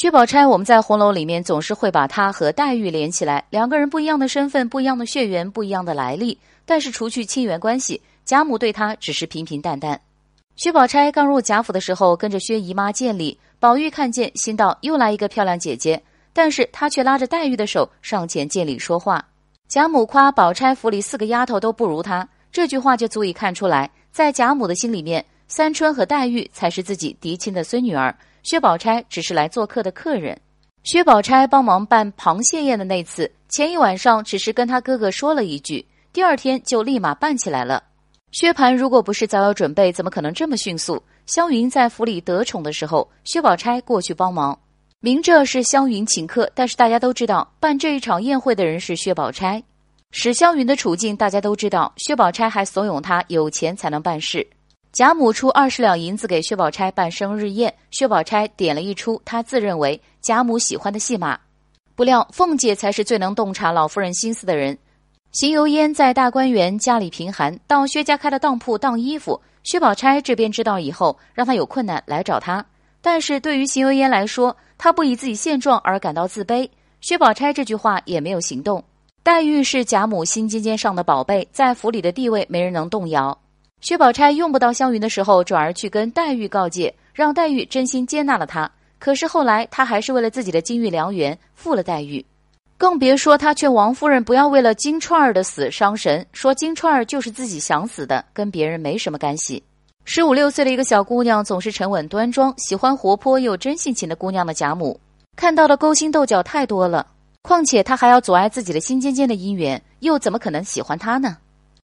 薛宝钗，我们在红楼里面总是会把她和黛玉连起来，两个人不一样的身份，不一样的血缘，不一样的来历，但是除去亲缘关系，贾母对她只是平平淡淡。薛宝钗刚入贾府的时候，跟着薛姨妈见礼，宝玉看见，心道又来一个漂亮姐姐，但是她却拉着黛玉的手上前见礼说话。贾母夸宝钗府里四个丫头都不如她，这句话就足以看出来，在贾母的心里面，三春和黛玉才是自己嫡亲的孙女儿。薛宝钗只是来做客的客人。薛宝钗帮忙办螃蟹宴的那次，前一晚上只是跟他哥哥说了一句，第二天就立马办起来了。薛蟠如果不是早有准备，怎么可能这么迅速？湘云在府里得宠的时候，薛宝钗过去帮忙，明着是湘云请客，但是大家都知道办这一场宴会的人是薛宝钗。史湘云的处境大家都知道，薛宝钗还怂恿她有钱才能办事。贾母出二十两银子给薛宝钗办生日宴，薛宝钗点了一出她自认为贾母喜欢的戏码。不料凤姐才是最能洞察老夫人心思的人。邢岫烟在大观园家里贫寒，到薛家开的当铺当衣服。薛宝钗这边知道以后，让她有困难来找她。但是对于邢岫烟来说，她不以自己现状而感到自卑。薛宝钗这句话也没有行动。黛玉是贾母心尖尖上的宝贝，在府里的地位没人能动摇。薛宝钗用不到湘云的时候，转而去跟黛玉告诫，让黛玉真心接纳了她。可是后来，她还是为了自己的金玉良缘负了黛玉，更别说她劝王夫人不要为了金钏儿的死伤神，说金钏儿就是自己想死的，跟别人没什么干系。十五六岁的一个小姑娘，总是沉稳端庄，喜欢活泼又真性情的姑娘的贾母，看到的勾心斗角太多了。况且她还要阻碍自己的心尖尖的姻缘，又怎么可能喜欢她呢？